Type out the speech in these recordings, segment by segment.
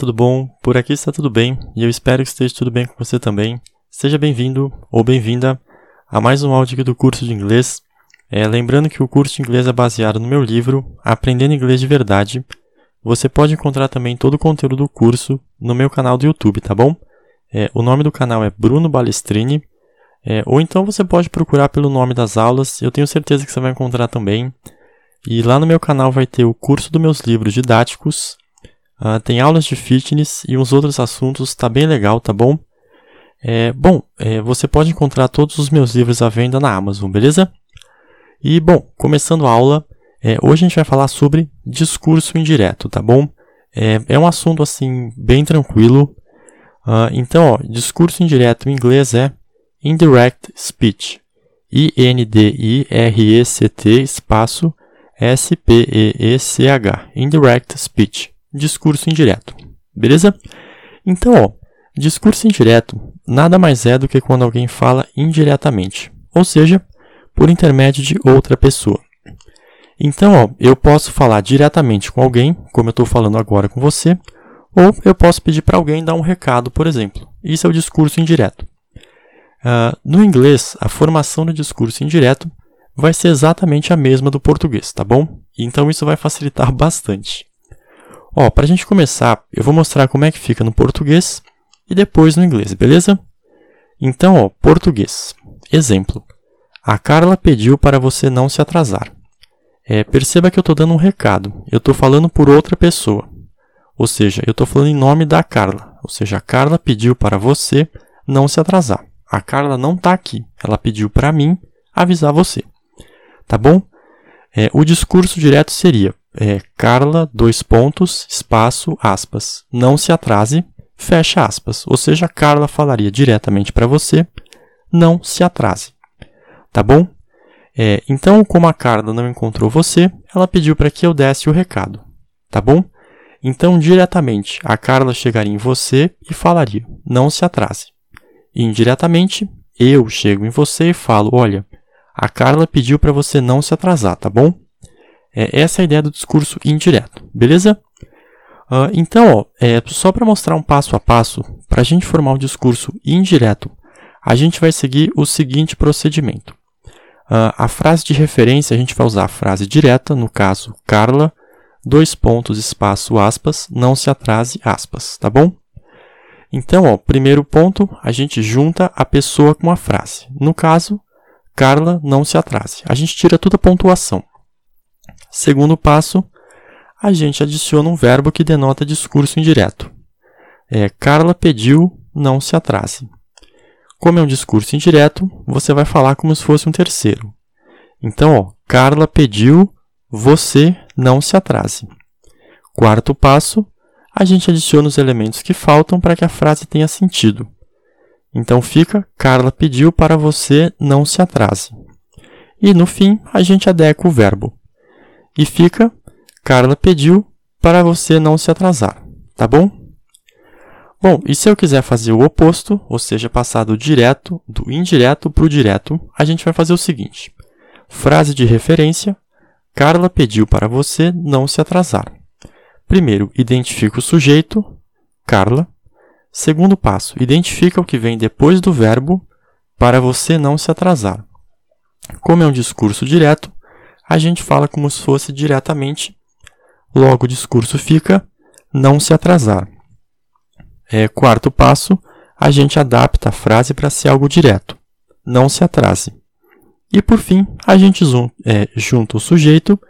Tudo bom? Por aqui está tudo bem e eu espero que esteja tudo bem com você também. Seja bem-vindo ou bem-vinda a mais um áudio aqui do curso de inglês. É, lembrando que o curso de inglês é baseado no meu livro Aprendendo Inglês de Verdade. Você pode encontrar também todo o conteúdo do curso no meu canal do YouTube, tá bom? É, o nome do canal é Bruno Balestrini. É, ou então você pode procurar pelo nome das aulas, eu tenho certeza que você vai encontrar também. E lá no meu canal vai ter o curso dos meus livros didáticos, uh, tem aulas de fitness e uns outros assuntos, tá bem legal, tá bom? É, bom, é, você pode encontrar todos os meus livros à venda na Amazon, beleza? E bom, começando a aula, é, hoje a gente vai falar sobre discurso indireto, tá bom? É, é um assunto assim bem tranquilo. Uh, então, ó, discurso indireto em inglês é indirect speech. I-N-D-I-R-E-C-T espaço S-P-E-E-C-H, Indirect Speech, discurso indireto. Beleza? Então, ó, discurso indireto nada mais é do que quando alguém fala indiretamente, ou seja, por intermédio de outra pessoa. Então, ó, eu posso falar diretamente com alguém, como eu estou falando agora com você, ou eu posso pedir para alguém dar um recado, por exemplo. Isso é o discurso indireto. Uh, no inglês, a formação do discurso indireto vai ser exatamente a mesma do português, tá bom? Então isso vai facilitar bastante. Ó, para a gente começar, eu vou mostrar como é que fica no português e depois no inglês, beleza? Então, ó, português. Exemplo. A Carla pediu para você não se atrasar. É, perceba que eu estou dando um recado. Eu estou falando por outra pessoa. Ou seja, eu estou falando em nome da Carla. Ou seja, a Carla pediu para você não se atrasar. A Carla não está aqui. Ela pediu para mim avisar você. Tá bom? É, o discurso direto seria é, Carla, dois pontos, espaço, aspas. Não se atrase, fecha aspas. Ou seja, Carla falaria diretamente para você, não se atrase. Tá bom? É, então, como a Carla não encontrou você, ela pediu para que eu desse o recado. Tá bom? Então, diretamente, a Carla chegaria em você e falaria: não se atrase. Indiretamente, eu chego em você e falo: olha, a Carla pediu para você não se atrasar, tá bom? É, essa é a ideia do discurso indireto, beleza? Uh, então, ó, é, só para mostrar um passo a passo, para a gente formar um discurso indireto, a gente vai seguir o seguinte procedimento. Uh, a frase de referência, a gente vai usar a frase direta, no caso, Carla, dois pontos, espaço, aspas, não se atrase, aspas, tá bom? Então, ó, primeiro ponto, a gente junta a pessoa com a frase. No caso, Carla, não se atrase. A gente tira toda a pontuação. Segundo passo, a gente adiciona um verbo que denota discurso indireto. É, Carla pediu, não se atrase. Como é um discurso indireto, você vai falar como se fosse um terceiro. Então, ó, Carla pediu, você não se atrase. Quarto passo, a gente adiciona os elementos que faltam para que a frase tenha sentido. Então fica, Carla pediu para você não se atrase. E no fim, a gente adequa o verbo. E fica, Carla pediu para você não se atrasar. Tá bom? Bom, e se eu quiser fazer o oposto, ou seja, passar do direto, do indireto para o direto, a gente vai fazer o seguinte. Frase de referência, Carla pediu para você não se atrasar. Primeiro, identifica o sujeito, Carla, Segundo passo, identifica o que vem depois do verbo para você não se atrasar. Como é um discurso direto, a gente fala como se fosse diretamente, logo o discurso fica não se atrasar. É, quarto passo, a gente adapta a frase para ser algo direto, não se atrase. E por fim, a gente é, junta o sujeito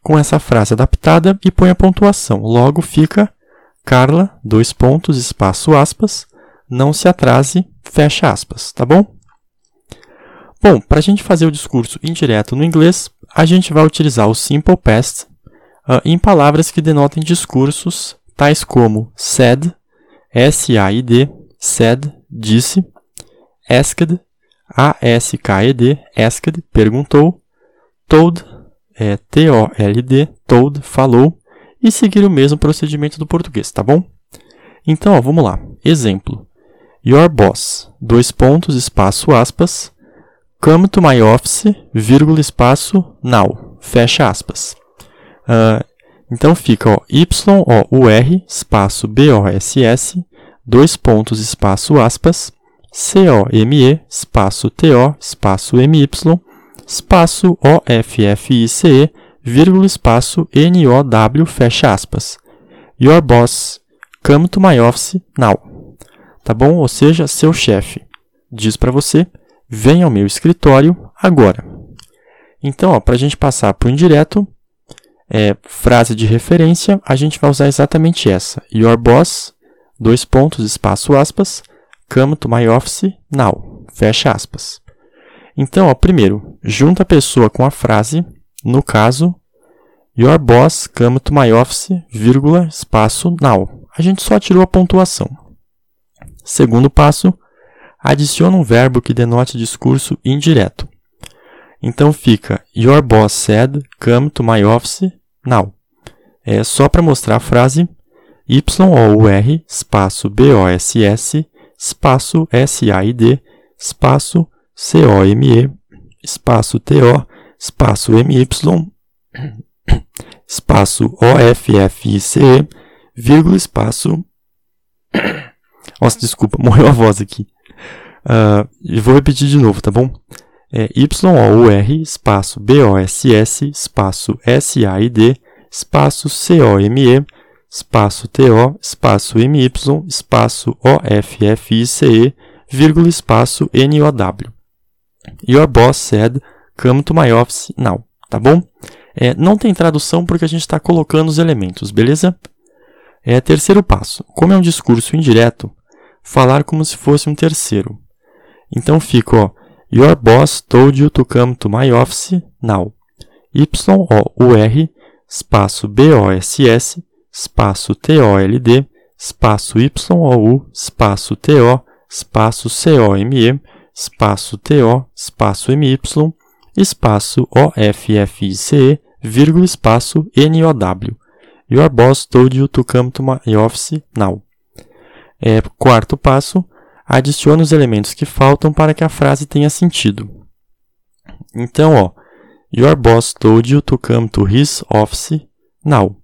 com essa frase adaptada e põe a pontuação, logo fica Carla, dois pontos, espaço, aspas, não se atrase, fecha aspas, tá bom? Bom, para a gente fazer o discurso indireto no inglês, a gente vai utilizar o simple past uh, em palavras que denotem discursos, tais como said, S-A-I-D, said, disse, asked, A-S-K-E-D, asked, perguntou, told, é, T-O-L-D, told, falou, e seguir o mesmo procedimento do português, tá bom? Então, ó, vamos lá. Exemplo. Your boss, dois pontos, espaço, aspas, come to my office, vírgula, espaço, now, fecha aspas. Uh, Então fica ó, Y-O-U-R, espaço B-O-S-S, dois pontos, espaço aspas, C-O-M-E, espaço T-O, espaço M-Y, espaço O-F-F-I-C-E, vírgula, espaço N-O-W, fecha aspas. Your boss come to my office now. Tá bom? Ou seja, seu chefe diz para você, venha ao meu escritório agora. Então, para a gente passar para o indireto, é, frase de referência, a gente vai usar exatamente essa. Your boss, dois pontos, espaço aspas, come to my office now, fecha aspas. Então, ó, primeiro, junta a pessoa com a frase, no caso, Your boss come to my office, vírgula, espaço, now. A gente só tirou a pontuação. Segundo passo, adiciona um verbo que denote discurso indireto. Então fica Your boss said come to my office now. É só para mostrar a frase Y-O-U-R, espaço B-O-S-S, espaço S-A-I-D, espaço C-O-M-E, espaço T-O, espaço M-Y, espaço O-F-F-I-C-E, vírgula, espaço... Nossa, desculpa, morreu a voz aqui. Uh, e vou repetir de novo, tá bom? É Y-O-U-R, espaço B-O-S-S, espaço S-A-I-D, espaço C-O-M-E, espaço T-O, espaço M-Y, espaço O-F-F-I-C-E, vírgula, espaço N-O-W. Your boss said, come to my office now. Tá bom? É, não tem tradução porque a gente está colocando os elementos, beleza? É, terceiro passo. Como é um discurso indireto, falar como se fosse um terceiro. Então fica, Your boss told you to come to my office now. Y-O-U-R, espaço B-O-S-S, espaço T-O-L-D, espaço Y-O-U, espaço T-O, espaço C-O-M-E, espaço T-O, espaço M-Y, espaço O-F-F-I-C-E, vírgula, espaço N-O-W. Your boss told you to come to my office now. É, quarto passo, adicione os elementos que faltam para que a frase tenha sentido. Então, ó, Your boss told you to come to his office now.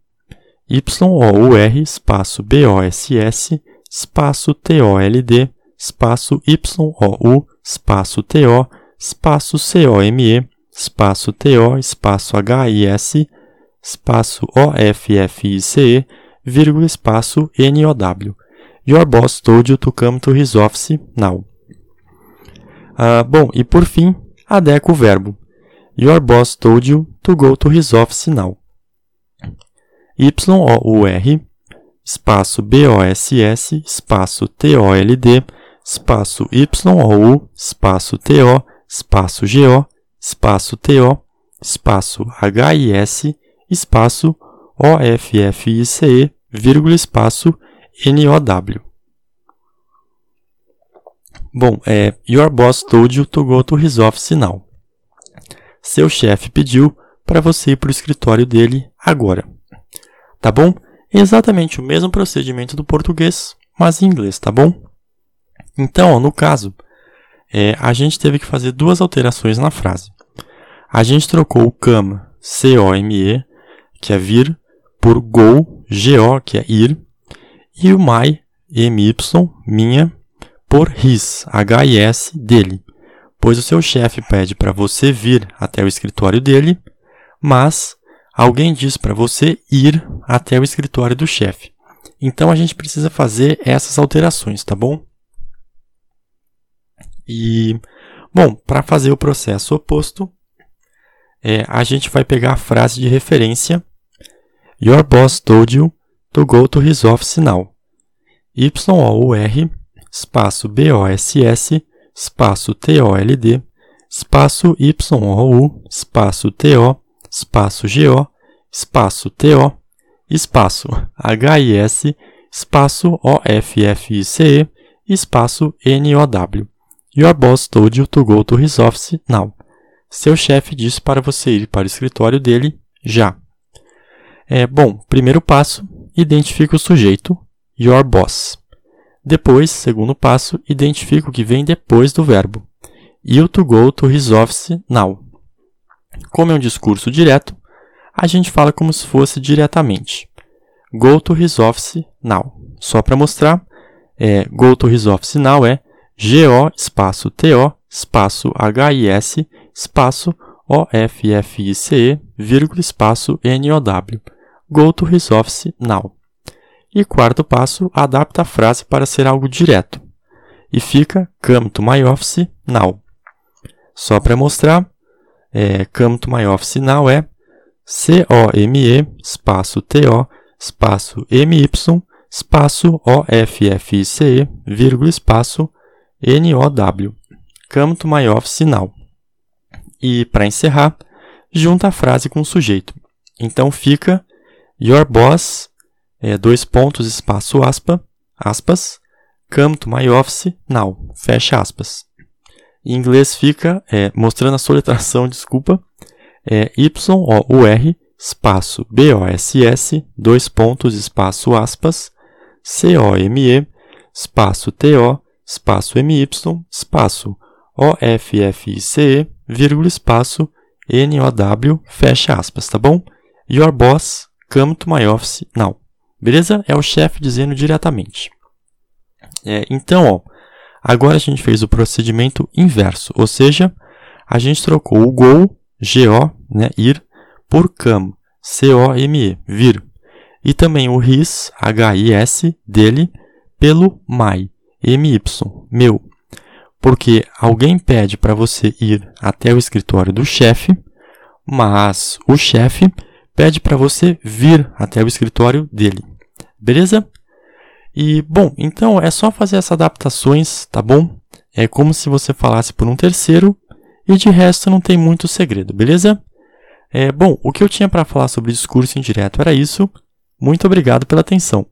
Y-O-U-R, espaço B-O-S-S, espaço T-O-L-D, espaço Y-O-U, espaço T-O, espaço C-O-M-E, espaço T-O, espaço H-I-S, espaço O-F-F-I-C-E, vírgula, espaço N-O-W. Your boss told you to come to his office now. Ah, bom, e por fim, adequa o verbo. Your boss told you to go to his office now. Y-O-U-R, espaço B-O-S-S, espaço T-O-L-D, espaço Y-O-U, espaço T-O, espaço G-O, espaço T-O, espaço H-I-S, espaço O-F-F-I-C-E, vírgula, espaço N-O-W. Bom, é Your boss told you to go to his office now. Seu chefe pediu para você ir para o escritório dele agora. Tá bom? Exatamente o mesmo procedimento do português, mas em inglês, tá bom? Então, no caso, é, a gente teve que fazer duas alterações na frase. A gente trocou o come, C-O-M-E, que é vir, por go, G-O, que é ir, e o my, my, minha, por his, H-I-S, dele, pois o seu chefe pede para você vir até o escritório dele, mas alguém diz para você ir até o escritório do chefe. Então a gente precisa fazer essas alterações, tá bom? E, bom, para fazer o processo oposto, é, a gente vai pegar a frase de referência Your boss told you to go to office now. Y-O-U-R, espaço B-O-S-S, espaço T-O-L-D, espaço Y-O-U, espaço T-O, espaço G-O, espaço T-O, espaço H-I-S, espaço O-F-F-I-C-E, espaço N-O-W. Your boss told you to go to his office now. Seu chefe disse para você ir para o escritório dele já. É, bom, primeiro passo, identifique o sujeito, your boss. Depois, segundo passo, identifique o que vem depois do verbo. You to go to his office now. Como é um discurso direto, a gente fala como se fosse diretamente. Go to his office now. Só para mostrar, é, go to his office now é G-O espaço T-O espaço H-I-S espaço O-F-F-I-C-E vírgula espaço N-O-W. Go to his office now. E quarto passo, adapta a frase para ser algo direto. E fica come to my office now. Só para mostrar, é, come to my office now é C-O-M-E espaço T-O espaço M-Y espaço O-F-F-I-C-E vírgula espaço N-O-W. Come to my office now. E para encerrar, junta a frase com o sujeito. Então fica Your boss é, dois pontos, espaço, aspa, aspas, come to my office now, fecha aspas. Em inglês fica, é, mostrando a soletração, desculpa, é Y-O-U-R, espaço, B-O-S-S, dois pontos, espaço, aspas, C-O-M-E, espaço, T-O, espaço, M-Y, espaço, O-F-F-I-C-E, vírgula, espaço, N-O-W, fecha aspas, tá bom? Your boss, come to my office now. Beleza? É o chefe dizendo diretamente. É, então, ó, agora a gente fez o procedimento inverso, ou seja, a gente trocou o go, go, né, ir, por come, c-o-m-e, vir. E também o his, h-i-s, dele, pelo my, my, meu. Porque alguém pede para você ir até o escritório do chefe, mas o chefe pede para você vir até o escritório dele. Beleza? E, bom, então é só fazer essas adaptações, tá bom? É como se você falasse por um terceiro e de resto não tem muito segredo, beleza? É, bom, o que eu tinha para falar sobre discurso indireto era isso. Muito obrigado pela atenção.